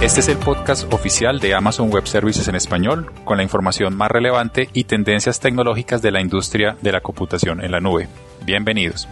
Este es el podcast oficial de Amazon Web Services en español, con la información más relevante y tendencias tecnológicas de la industria de la computación en la nube. Bienvenidos.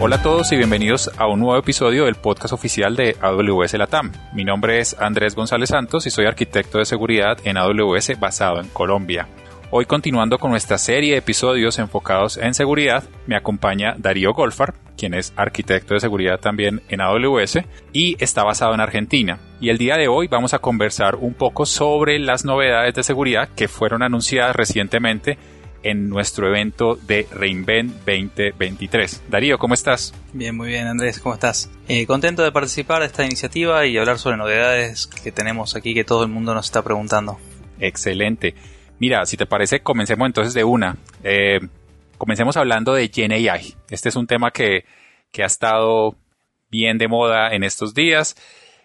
Hola a todos y bienvenidos a un nuevo episodio del podcast oficial de AWS Latam. Mi nombre es Andrés González Santos y soy arquitecto de seguridad en AWS basado en Colombia. Hoy continuando con nuestra serie de episodios enfocados en seguridad, me acompaña Darío Golfar, quien es arquitecto de seguridad también en AWS y está basado en Argentina. Y el día de hoy vamos a conversar un poco sobre las novedades de seguridad que fueron anunciadas recientemente en nuestro evento de Reinvent 2023. Darío, ¿cómo estás? Bien, muy bien, Andrés, ¿cómo estás? Eh, contento de participar de esta iniciativa y hablar sobre novedades que tenemos aquí que todo el mundo nos está preguntando. Excelente. Mira, si te parece, comencemos entonces de una. Eh, comencemos hablando de GenAI. Este es un tema que, que ha estado bien de moda en estos días.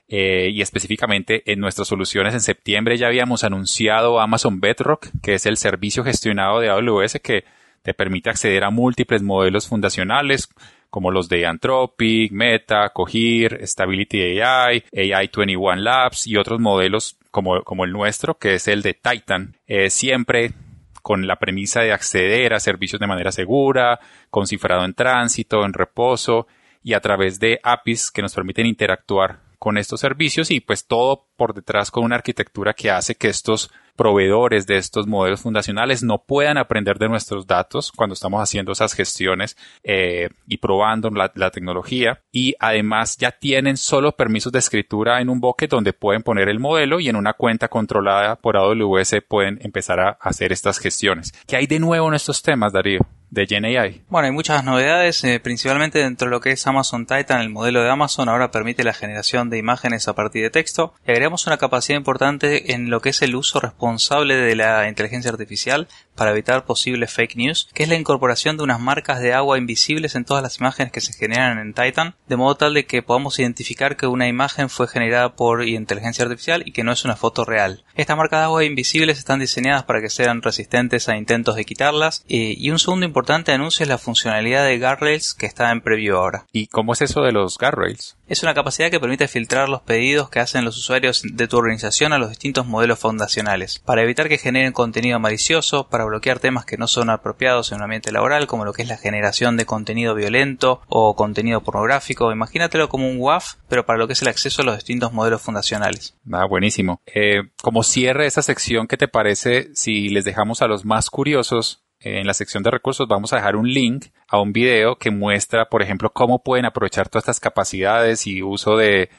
Eh, y específicamente en nuestras soluciones en septiembre ya habíamos anunciado Amazon Bedrock, que es el servicio gestionado de AWS que te permite acceder a múltiples modelos fundacionales como los de Anthropic, Meta, Cohere, Stability AI, AI21 Labs y otros modelos como, como el nuestro, que es el de Titan, eh, siempre con la premisa de acceder a servicios de manera segura, con cifrado en tránsito, en reposo y a través de APIs que nos permiten interactuar con estos servicios y pues todo por detrás con una arquitectura que hace que estos proveedores de estos modelos fundacionales no puedan aprender de nuestros datos cuando estamos haciendo esas gestiones eh, y probando la, tecnología y además ya tienen solo permisos de escritura en un bucket donde pueden poner el modelo y en una cuenta controlada por AWS pueden empezar a hacer estas gestiones. ¿Qué hay de nuevo en estos temas, Darío? De GenAI. Bueno, hay muchas novedades, eh, principalmente dentro de lo que es Amazon Titan, el modelo de Amazon ahora permite la generación de imágenes a partir de texto. Y agregamos una capacidad importante en lo que es el uso responsable de la inteligencia artificial para evitar posibles fake news, que es la incorporación de unas marcas de agua invisibles en todas las imágenes que se generan en Titan, de modo tal de que podamos identificar que una imagen fue generada por inteligencia artificial y que no es una foto real. Estas marcas de agua invisibles están diseñadas para que sean resistentes a intentos de quitarlas eh, y un segundo importante anuncio es la funcionalidad de guardrails que está en preview ahora. ¿Y cómo es eso de los guardrails? Es una capacidad que permite filtrar los pedidos que hacen los usuarios de tu organización a los distintos modelos fundacionales, para evitar que generen contenido malicioso, para bloquear temas que no son apropiados en un ambiente laboral, como lo que es la generación de contenido violento o contenido pornográfico. Imagínatelo como un WAF, pero para lo que es el acceso a los distintos modelos fundacionales. Ah, buenísimo. Eh, como cierre esta sección, ¿qué te parece si les dejamos a los más curiosos en la sección de recursos vamos a dejar un link a un video que muestra, por ejemplo, cómo pueden aprovechar todas estas capacidades y uso de,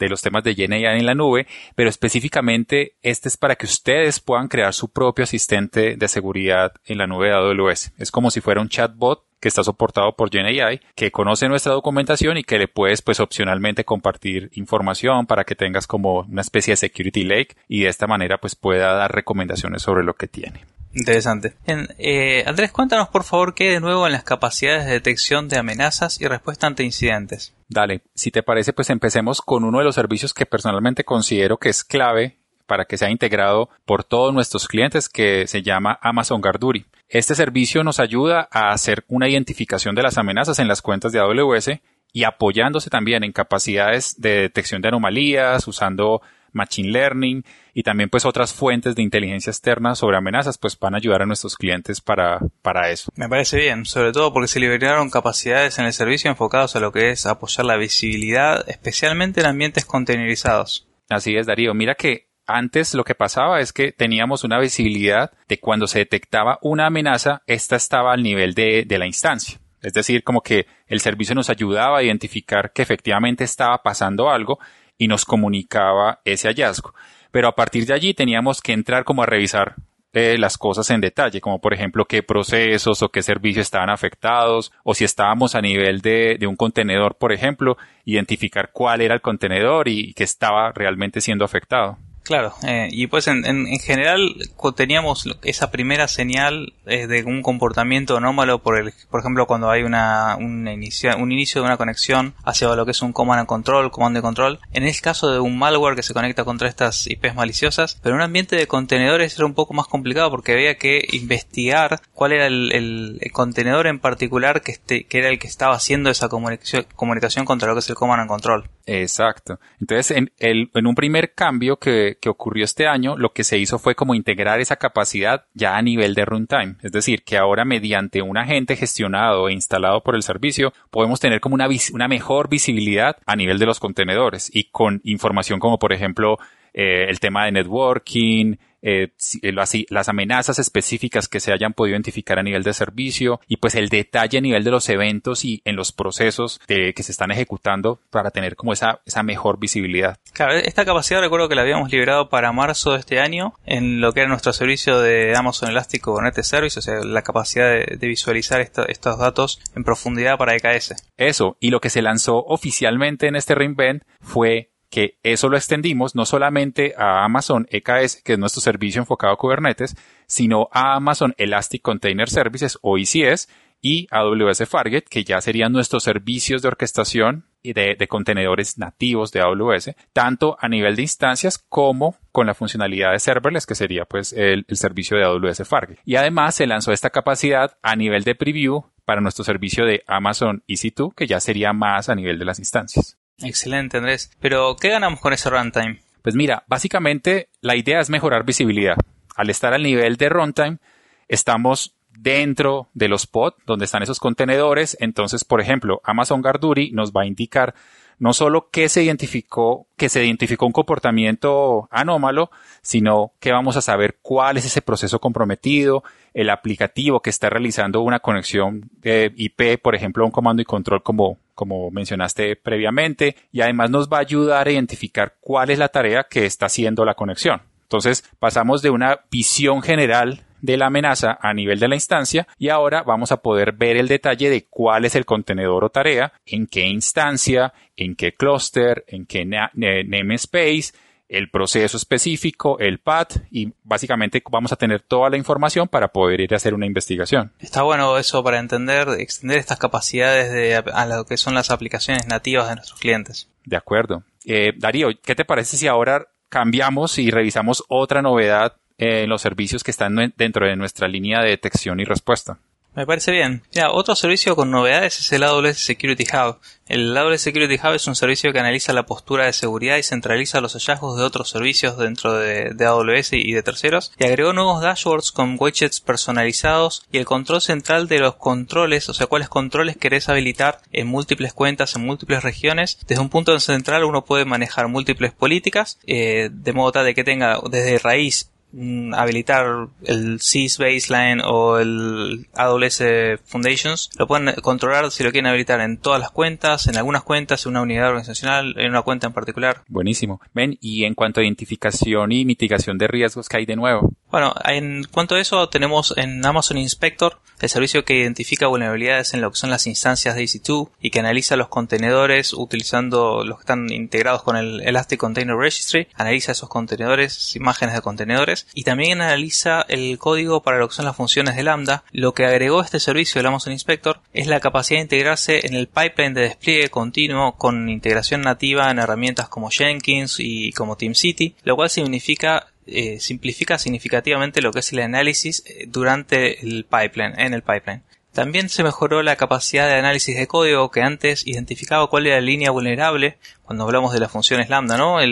los temas de GenAI en la nube, pero específicamente este es para que ustedes puedan crear su propio asistente de seguridad en la nube de AWS. Es como si fuera un chatbot que está soportado por GenAI, que conoce nuestra documentación y que le puedes pues opcionalmente compartir información para que tengas como una especie de security lake y de esta manera pues pueda dar recomendaciones sobre lo que tiene. Interesante. Eh, Andrés, cuéntanos por favor qué de nuevo en las capacidades de detección de amenazas y respuesta ante incidentes. Dale, si te parece, pues empecemos con uno de los servicios que personalmente considero que es clave para que sea integrado por todos nuestros clientes que se llama Amazon Garduri. Este servicio nos ayuda a hacer una identificación de las amenazas en las cuentas de AWS y apoyándose también en capacidades de detección de anomalías, usando Machine Learning y también pues otras fuentes de inteligencia externa sobre amenazas pues van a ayudar a nuestros clientes para, para eso. Me parece bien, sobre todo porque se liberaron capacidades en el servicio enfocados a lo que es apoyar la visibilidad, especialmente en ambientes containerizados. Así es, Darío. Mira que antes lo que pasaba es que teníamos una visibilidad de cuando se detectaba una amenaza, esta estaba al nivel de, de la instancia. Es decir, como que el servicio nos ayudaba a identificar que efectivamente estaba pasando algo y nos comunicaba ese hallazgo. Pero a partir de allí teníamos que entrar como a revisar eh, las cosas en detalle, como por ejemplo qué procesos o qué servicios estaban afectados, o si estábamos a nivel de, de un contenedor, por ejemplo, identificar cuál era el contenedor y que estaba realmente siendo afectado. Claro, eh, y pues en, en, general teníamos esa primera señal eh, de un comportamiento anómalo, por, el, por ejemplo, cuando hay una, un, inicio, un inicio de una conexión hacia lo que es un command and control, comando de control. En el caso de un malware que se conecta contra estas IPs maliciosas, pero en un ambiente de contenedores era un poco más complicado porque había que investigar cuál era el, contenedor en particular que, este, que era el que estaba haciendo esa comunicación, comunicación contra lo que es el command and control. Exacto. Entonces, en, el, en un primer cambio que, que ocurrió este año, lo que se hizo fue como integrar esa capacidad ya a nivel de runtime. Es decir, que ahora mediante un agente gestionado e instalado por el servicio, podemos tener como una, una mejor visibilidad a nivel de los contenedores y con información como por ejemplo eh, el tema de networking, eh, eh las, amenazas específicas que se hayan podido identificar a nivel de servicio y pues el detalle a nivel de los eventos y en los procesos de, que se están ejecutando para tener como esa, esa mejor visibilidad. Claro, esta capacidad recuerdo que la habíamos liberado para marzo de este año en lo que era nuestro servicio de Amazon Elastic Kubernetes Service, o sea, la capacidad de, visualizar estos datos en profundidad para EKS. Eso, y lo que se lanzó oficialmente en este reinvent fue que eso lo extendimos no solamente a Amazon EKS, que es nuestro servicio enfocado a Kubernetes, sino a Amazon Elastic Container Services o ECS y AWS Fargate, que ya serían nuestros servicios de orquestación y de, contenedores nativos de AWS, tanto a nivel de instancias como con la funcionalidad de serverless, que sería pues el, el servicio de AWS Fargate. Y además se lanzó esta capacidad a nivel de preview para nuestro servicio de Amazon EC2, que ya sería más a nivel de las instancias. Excelente, Andrés. Pero, ¿qué ganamos con ese runtime? Pues mira, básicamente la idea es mejorar visibilidad. Al estar al nivel de runtime, estamos dentro de los pods donde están esos contenedores. Entonces, por ejemplo, Amazon Garduri nos va a indicar no solo que se identificó, que se identificó un comportamiento anómalo, sino que vamos a saber cuál es ese proceso comprometido, el aplicativo que está realizando una conexión de IP, por ejemplo, un comando y control como, como mencionaste previamente, y además nos va a ayudar a identificar cuál es la tarea que está haciendo la conexión. Entonces pasamos de una visión general de la amenaza a nivel de la instancia y ahora vamos a poder ver el detalle de cuál es el contenedor o tarea, en qué instancia, en qué clúster, en qué namespace, el proceso específico, el path y básicamente vamos a tener toda la información para poder ir a hacer una investigación. Está bueno eso para entender, extender estas capacidades de, a lo que son las aplicaciones nativas de nuestros clientes. De acuerdo. Eh, Darío, ¿qué te parece si ahora cambiamos y revisamos otra novedad en los servicios que están dentro de nuestra línea de detección y respuesta. Me parece bien. Ya, otro servicio con novedades es el AWS Security Hub. El AWS Security Hub es un servicio que analiza la postura de seguridad y centraliza los hallazgos de otros servicios dentro de, de, AWS y de terceros. Y agregó nuevos dashboards con widgets personalizados y el control central de los controles, o sea, cuáles controles querés habilitar en múltiples cuentas, en múltiples regiones. Desde un punto central uno puede manejar múltiples políticas, eh, de modo tal de que tenga desde raíz Mm, habilitar el SIS Baseline o el AWS Foundations, lo pueden controlar si lo quieren habilitar en todas las cuentas, en algunas cuentas, en una unidad organizacional, en una cuenta en particular. Buenísimo. Ven, y en cuanto a identificación y mitigación de riesgos, ¿qué hay de nuevo? Bueno, en cuanto a eso, tenemos en Amazon Inspector el servicio que identifica vulnerabilidades en lo que son las instancias de EC2 y que analiza los contenedores utilizando los que están integrados con el Elastic Container Registry, analiza esos contenedores, imágenes de contenedores y también analiza el código para lo que son las funciones de Lambda. Lo que agregó este servicio del Amazon Inspector es la capacidad de integrarse en el pipeline de despliegue continuo con integración nativa en herramientas como Jenkins y como TeamCity, lo cual significa eh, simplifica significativamente lo que es el análisis eh, durante el pipeline, en el pipeline. También se mejoró la capacidad de análisis de código que antes identificaba cuál era la línea vulnerable cuando hablamos de las funciones lambda, ¿no? la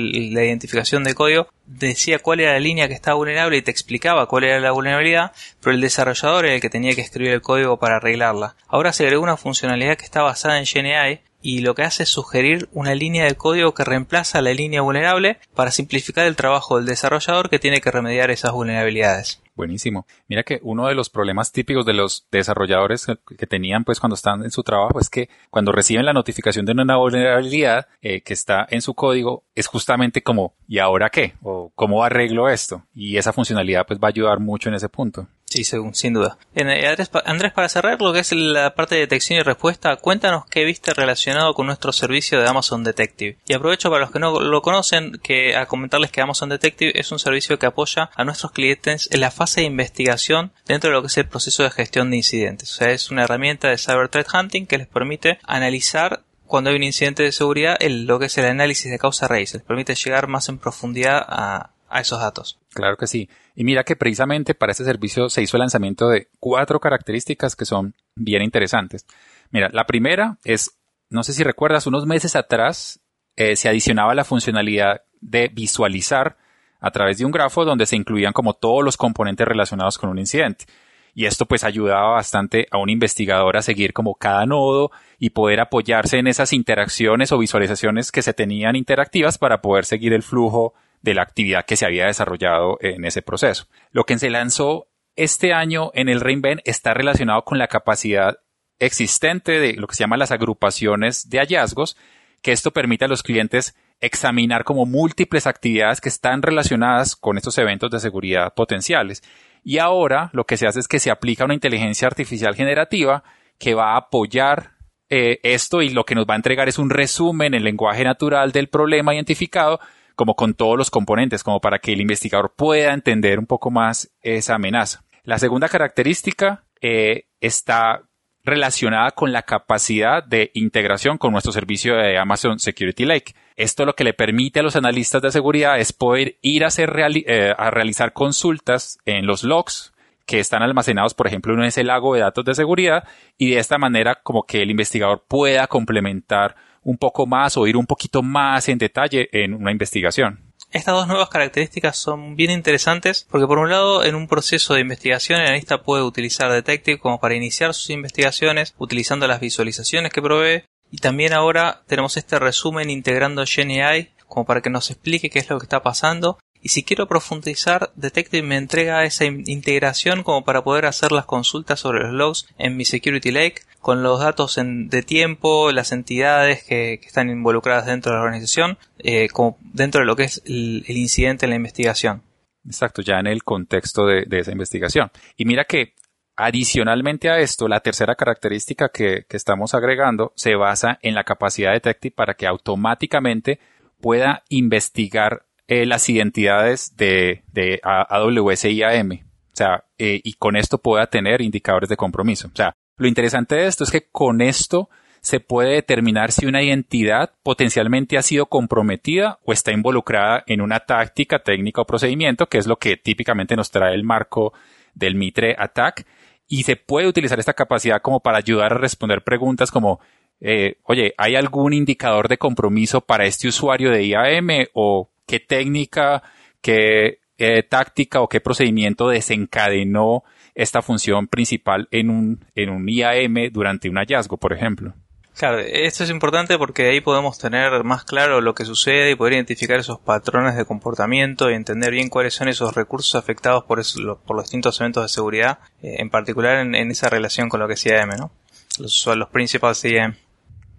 identificación de código decía cuál era la línea que estaba vulnerable y te explicaba cuál era la vulnerabilidad, pero el desarrollador era el que tenía que escribir el código para arreglarla. Ahora se agregó una funcionalidad que está basada en GNI y lo que hace es sugerir una línea de código que reemplaza la línea vulnerable para simplificar el trabajo del desarrollador que tiene que remediar esas vulnerabilidades. Buenísimo. Mira que uno de los problemas típicos de los desarrolladores que tenían pues cuando están en su trabajo es que cuando reciben la notificación de una vulnerabilidad eh, que está en su código es justamente como ¿y ahora qué? o ¿cómo arreglo esto? Y esa funcionalidad pues va a ayudar mucho en ese punto. Sí, según, sin duda. Eh, Andrés, para cerrar lo que es la parte de detección y respuesta, cuéntanos qué viste relacionado con nuestro servicio de Amazon Detective. Y aprovecho para los que no lo conocen que a comentarles que Amazon Detective es un servicio que apoya a nuestros clientes en la fase de investigación dentro de lo que es el proceso de gestión de incidentes. O sea, es una herramienta de Cyber Threat Hunting que les permite analizar cuando hay un incidente de seguridad el, lo que es el análisis de causa raíz. Les permite llegar más en profundidad a, a esos datos. Claro que sí. Y mira que precisamente para este servicio se hizo el lanzamiento de cuatro características que son bien interesantes. Mira, la primera es, no sé si recuerdas, unos meses atrás eh, se adicionaba la funcionalidad de visualizar a través de un grafo donde se incluían como todos los componentes relacionados con un incidente. Y esto pues ayudaba bastante a un investigador a seguir como cada nodo y poder apoyarse en esas interacciones o visualizaciones que se tenían interactivas para poder seguir el flujo de la actividad que se había desarrollado en ese proceso. Lo que se lanzó este año en el Reinvent está relacionado con la capacidad existente de lo que se llama las agrupaciones de hallazgos, que esto permite a los clientes examinar como múltiples actividades que están relacionadas con estos eventos de seguridad potenciales. Y ahora lo que se hace es que se aplica una inteligencia artificial generativa que va a apoyar eh, esto y lo que nos va a entregar es un resumen en lenguaje natural del problema identificado como con todos los componentes, como para que el investigador pueda entender un poco más esa amenaza. La segunda característica eh, está relacionada con la capacidad de integración con nuestro servicio de Amazon Security Lake. Esto lo que le permite a los analistas de seguridad es poder ir a, hacer eh, a realizar consultas en los logs que están almacenados, por ejemplo, en ese lago de datos de seguridad y de esta manera como que el investigador pueda complementar un poco más o ir un poquito más en detalle en una investigación. Estas dos nuevas características son bien interesantes porque por un lado en un proceso de investigación el analista puede utilizar Detective como para iniciar sus investigaciones utilizando las visualizaciones que provee y también ahora tenemos este resumen integrando GenAI como para que nos explique qué es lo que está pasando y si quiero profundizar, Detective me entrega esa integración como para poder hacer las consultas sobre los logs en mi Security Lake con los datos de tiempo, las entidades que, están involucradas dentro de la organización, eh, como dentro de lo que es el, incidente en la investigación. Exacto, ya en el contexto de, esa investigación. Y mira que Adicionalmente a esto, la tercera característica que, estamos agregando se basa en la capacidad de Detective para que automáticamente pueda investigar eh, las identidades de, de AWS y AM. O sea, eh, y con esto pueda tener indicadores de compromiso. O sea, lo interesante de esto es que con esto se puede determinar si una identidad potencialmente ha sido comprometida o está involucrada en una táctica, técnica o procedimiento, que es lo que típicamente nos trae el marco del Mitre Attack. Y se puede utilizar esta capacidad como para ayudar a responder preguntas como, eh, oye, ¿hay algún indicador de compromiso para este usuario de IAM o qué técnica, qué eh, táctica o qué procedimiento desencadenó esta función principal en un, en un IAM durante un hallazgo, por ejemplo. Claro, esto es importante porque ahí podemos tener más claro lo que sucede y poder identificar esos patrones de comportamiento y entender bien cuáles son esos recursos afectados por, los distintos eventos de seguridad, eh, en particular en, esa relación con lo que es IAM, ¿no? Los, los principales IAM.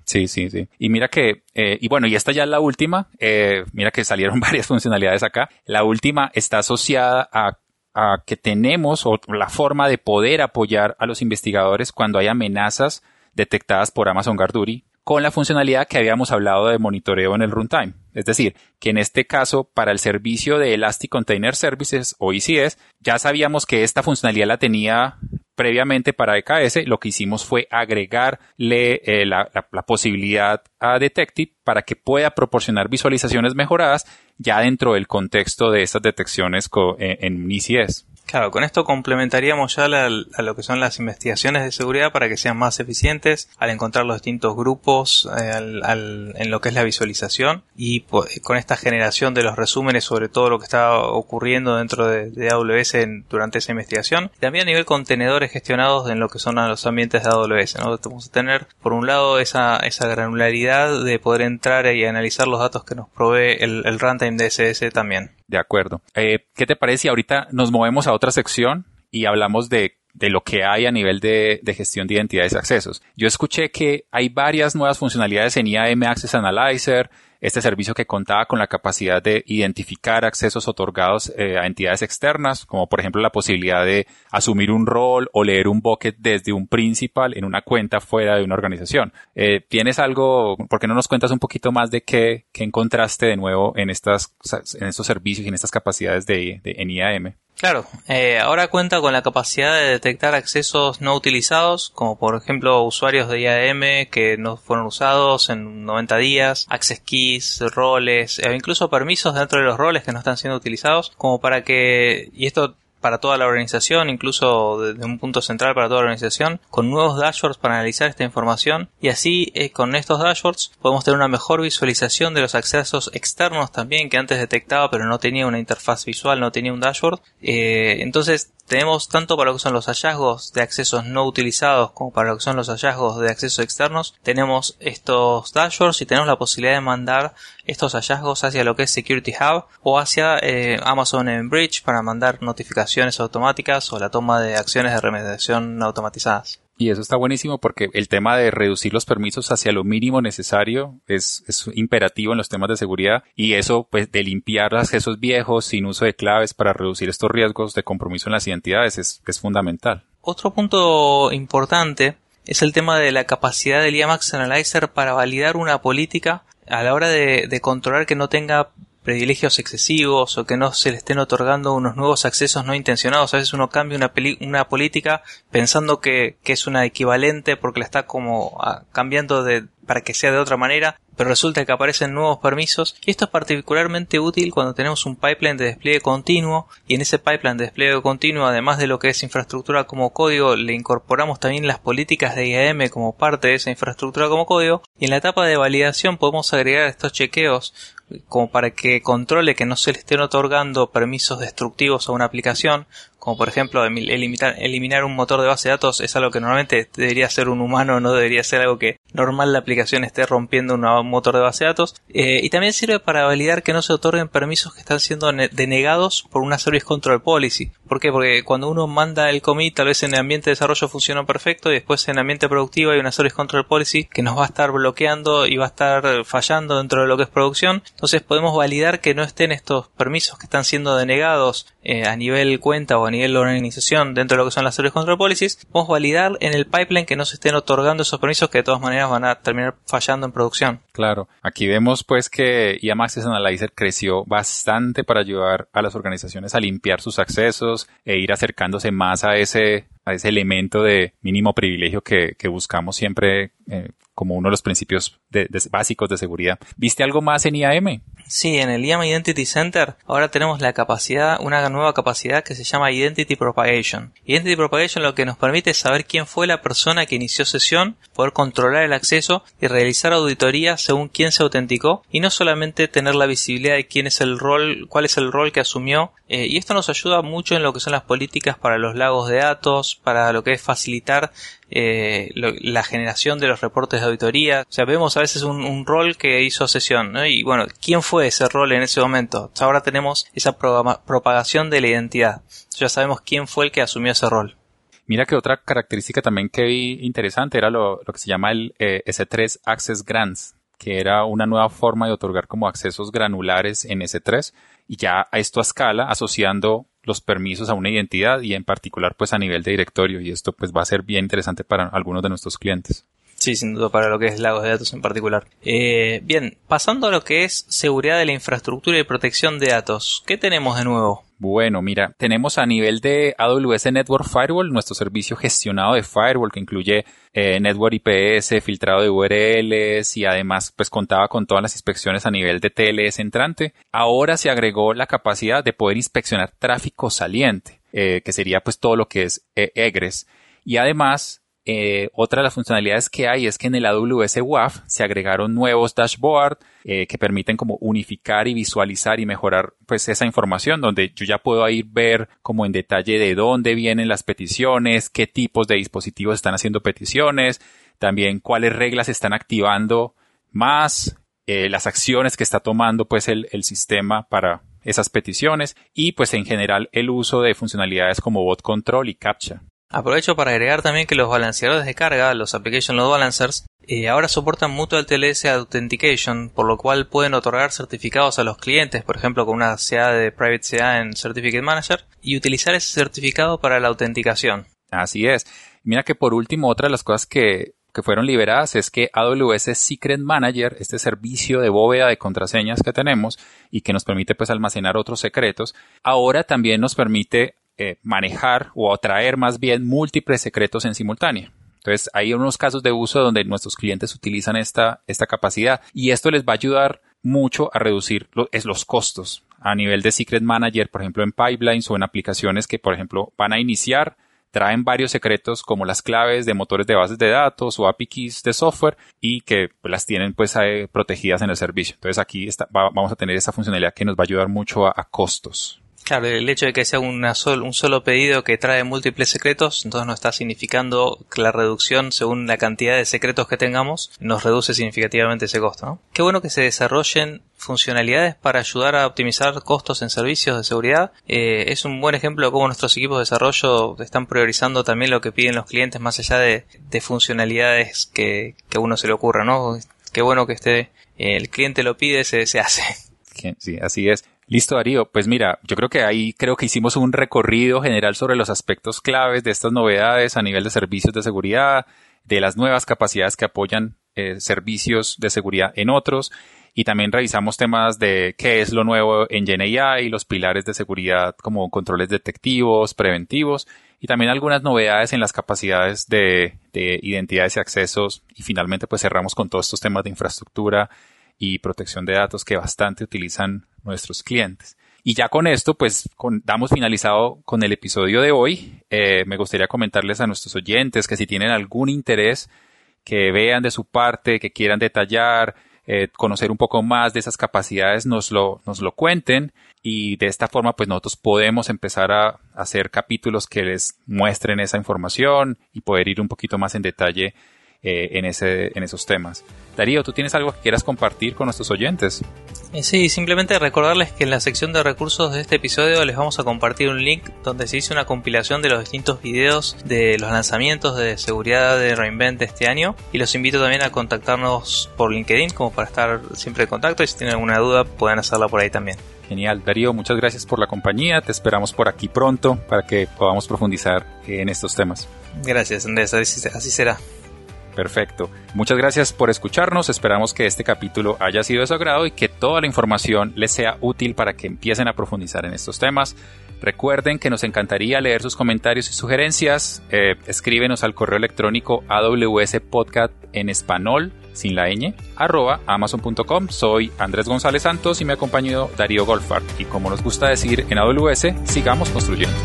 Sí, sí, sí. Y mira que, eh, y bueno, y esta ya es la última, eh, mira que salieron varias funcionalidades acá. La última está asociada a, que tenemos o la forma de poder apoyar a los investigadores cuando hay amenazas detectadas por Amazon Garduri con la funcionalidad que habíamos hablado de monitoreo en el runtime. Es decir, que en este caso, para el servicio de Elastic Container Services o ECS, ya sabíamos que esta funcionalidad la tenía previamente para EKS, lo que hicimos fue agregarle eh, la, posibilidad a Detective para que pueda proporcionar visualizaciones mejoradas ya dentro del contexto de estas detecciones en, en ECS. Claro, con esto complementaríamos ya a lo que son las investigaciones de seguridad para que sean más eficientes al encontrar los distintos grupos eh, en lo que es la visualización y con esta generación de los resúmenes sobre todo lo que está ocurriendo dentro de, AWS durante esa investigación. También a nivel contenedores gestionados en lo que son los ambientes de AWS. ¿no? Vamos a tener por un lado esa, esa granularidad de poder entrar y analizar los datos que nos provee el, el runtime de SS también. De acuerdo. Eh, ¿Qué te parece si ahorita nos movemos a otra sección y hablamos de, de lo que hay a nivel de, de, gestión de identidades y accesos? Yo escuché que hay varias nuevas funcionalidades en IAM Access Analyzer, este servicio que contaba con la capacidad de identificar accesos otorgados eh, a entidades externas, como por ejemplo la posibilidad de asumir un rol o leer un bucket desde un principal en una cuenta fuera de una organización. Eh, ¿Tienes algo, por qué no nos cuentas un poquito más de qué, qué encontraste de nuevo en, estas, en estos servicios y en estas capacidades de, de en IAM? Claro, eh, ahora cuenta con la capacidad de detectar accesos no utilizados, como por ejemplo usuarios de IAM que no fueron usados en 90 días, access keys, roles, e incluso permisos dentro de los roles que no están siendo utilizados, como para que, y esto para toda la organización, incluso desde un punto central para toda la organización, con nuevos dashboards para analizar esta información y así eh, con estos dashboards podemos tener una mejor visualización de los accesos externos también que antes detectaba pero no tenía una interfaz visual, no tenía un dashboard. Eh, entonces tenemos tanto para lo que son los hallazgos de accesos no utilizados como para lo que son los hallazgos de accesos externos. Tenemos estos dashboards y tenemos la posibilidad de mandar estos hallazgos hacia lo que es Security Hub o hacia eh, Amazon en Bridge para mandar notificaciones automáticas o la toma de acciones de remediación automatizadas. Y eso está buenísimo porque el tema de reducir los permisos hacia lo mínimo necesario es, es imperativo en los temas de seguridad y eso pues de limpiar accesos viejos sin uso de claves para reducir estos riesgos de compromiso en las identidades es, es fundamental. Otro punto importante es el tema de la capacidad del IAMAX Analyzer para validar una política a la hora de, de controlar que no tenga privilegios excesivos o que no se le estén otorgando unos nuevos accesos no intencionados. A veces uno cambia una, una política pensando que, que, es una equivalente porque la está como ah, cambiando de, para que sea de otra manera, pero resulta que aparecen nuevos permisos y esto es particularmente útil cuando tenemos un pipeline de despliegue continuo y en ese pipeline de despliegue continuo además de lo que es infraestructura como código le incorporamos también las políticas de IAM como parte de esa infraestructura como código y en la etapa de validación podemos agregar estos chequeos como para que controle que no se le estén otorgando permisos destructivos a una aplicación, como por ejemplo eliminar, eliminar un motor de base de datos es algo que normalmente debería ser un humano, no debería ser algo que normal la aplicación esté rompiendo un motor de base de datos. Eh, y también sirve para validar que no se otorguen permisos que están siendo denegados por una Service Control Policy. ¿Por qué? Porque cuando uno manda el commit, tal vez en el ambiente de desarrollo funcionó perfecto y después en el ambiente productivo hay una Service Control Policy que nos va a estar bloqueando y va a estar fallando dentro de lo que es producción. Entonces podemos validar que no estén estos permisos que están siendo denegados eh, a nivel cuenta o a nivel organización dentro de lo que son las Service Control Policies. Podemos validar en el pipeline que no se estén otorgando esos permisos que de todas maneras van a terminar fallando en producción. Claro. Aquí vemos pues que IAM Access Analyzer creció bastante para ayudar a las organizaciones a limpiar sus accesos e ir acercándose más a ese a ese elemento de mínimo privilegio que, que buscamos siempre eh, como uno de los principios básicos de seguridad. ¿Viste algo más en IAM? Sí, en el IAM Identity Center ahora tenemos la capacidad, una nueva capacidad que se llama Identity Propagation. Identity Propagation lo que nos permite es saber quién fue la persona que inició sesión, poder controlar el acceso y realizar auditoría según quién se autenticó y no solamente tener la visibilidad de quién es el rol, cuál es el rol que asumió. Eh, y esto nos ayuda mucho en lo que son las políticas para los lagos de datos, para lo que es facilitar eh, la generación de los reportes de auditoría. O sea, vemos a veces un, rol que hizo sesión, ¿no? Y bueno, ¿quién fue ese rol en ese momento? Ahora tenemos esa propagación de la identidad. Ya sabemos quién fue el que asumió ese rol. Mira que otra característica también que vi interesante era lo, que se llama el eh, S3 Access Grants, que era una nueva forma de otorgar como accesos granulares en S3 y ya a esto a escala asociando los permisos a una identidad y en particular pues a nivel de directorio y esto pues va a ser bien interesante para algunos de nuestros clientes. Sí, sin duda para lo que es lagos de datos en particular. Eh, bien, pasando a lo que es seguridad de la infraestructura y protección de datos, ¿qué tenemos de nuevo? Bueno, mira, tenemos a nivel de AWS Network Firewall nuestro servicio gestionado de firewall que incluye eh, Network IPS, filtrado de URLs y además pues contaba con todas las inspecciones a nivel de TLS entrante. Ahora se agregó la capacidad de poder inspeccionar tráfico saliente, eh, que sería pues todo lo que es egres. Y además eh, otra de las funcionalidades que hay es que en el AWS WAF se agregaron nuevos dashboards eh, que permiten como unificar y visualizar y mejorar pues esa información donde yo ya puedo ir ver como en detalle de dónde vienen las peticiones, qué tipos de dispositivos están haciendo peticiones, también cuáles reglas están activando más, eh, las acciones que está tomando pues el, el sistema para esas peticiones y pues en general el uso de funcionalidades como bot control y captcha. Aprovecho para agregar también que los balanceadores de carga, los Application Load Balancers, eh, ahora soportan Mutual TLS Authentication, por lo cual pueden otorgar certificados a los clientes, por ejemplo con una CA de Private CA en Certificate Manager, y utilizar ese certificado para la autenticación. Así es. Mira que por último, otra de las cosas que, que fueron liberadas es que AWS Secret Manager, este servicio de bóveda de contraseñas que tenemos y que nos permite pues almacenar otros secretos, ahora también nos permite eh, manejar o atraer más bien múltiples secretos en simultáneo. Entonces, hay unos casos de uso donde nuestros clientes utilizan esta, esta capacidad y esto les va a ayudar mucho a reducir los costos a nivel de Secret Manager, por ejemplo, en pipelines o en aplicaciones que, por ejemplo, van a iniciar, traen varios secretos como las claves de motores de bases de datos o API keys de software y que las tienen pues protegidas en el servicio. Entonces aquí vamos a tener esa funcionalidad que nos va a ayudar mucho a costos. Claro, el hecho de que sea un solo pedido que trae múltiples secretos, entonces no está significando que la reducción según la cantidad de secretos que tengamos nos reduce significativamente ese costo. ¿no? Qué bueno que se desarrollen funcionalidades para ayudar a optimizar costos en servicios de seguridad. Eh, es un buen ejemplo de cómo nuestros equipos de desarrollo están priorizando también lo que piden los clientes más allá de, funcionalidades que, que, a uno se le ocurra. ¿no? Qué bueno que esté, el cliente lo pide, se, se hace. Sí, así es. Listo, Darío. Pues mira, yo creo que ahí creo que hicimos un recorrido general sobre los aspectos claves de estas novedades a nivel de servicios de seguridad, de las nuevas capacidades que apoyan eh, servicios de seguridad en otros y también revisamos temas de qué es lo nuevo en GenAI, los pilares de seguridad como controles detectivos, preventivos y también algunas novedades en las capacidades de, de identidades y accesos y finalmente pues cerramos con todos estos temas de infraestructura y protección de datos que bastante utilizan nuestros clientes. Y ya con esto, pues damos finalizado con el episodio de hoy. Eh, me gustaría comentarles a nuestros oyentes que si tienen algún interés, que vean de su parte, que quieran detallar, eh, conocer un poco más de esas capacidades, nos lo, nos lo cuenten. Y de esta forma, pues nosotros podemos empezar a hacer capítulos que les muestren esa información y poder ir un poquito más en detalle eh, en, ese, en esos temas. Darío, ¿tú tienes algo que quieras compartir con nuestros oyentes? Eh, sí, simplemente recordarles que en la sección de recursos de este episodio les vamos a compartir un link donde se hizo una compilación de los distintos videos de los lanzamientos de seguridad de Reinvent este año y los invito también a contactarnos por LinkedIn como para estar siempre en contacto y si tienen alguna duda pueden hacerla por ahí también. Genial, Darío, muchas gracias por la compañía, te esperamos por aquí pronto para que podamos profundizar en estos temas. Gracias, Andrés, así será. Perfecto. Muchas gracias por escucharnos. Esperamos que este capítulo haya sido de su agrado y que toda la información les sea útil para que empiecen a profundizar en estos temas. Recuerden que nos encantaría leer sus comentarios y sugerencias. Eh, escríbenos al correo electrónico awspodcast en español, sin la ñ, arroba amazon.com. Soy Andrés González Santos y me acompañado Darío Golfar. Y como nos gusta decir en AWS, sigamos construyendo.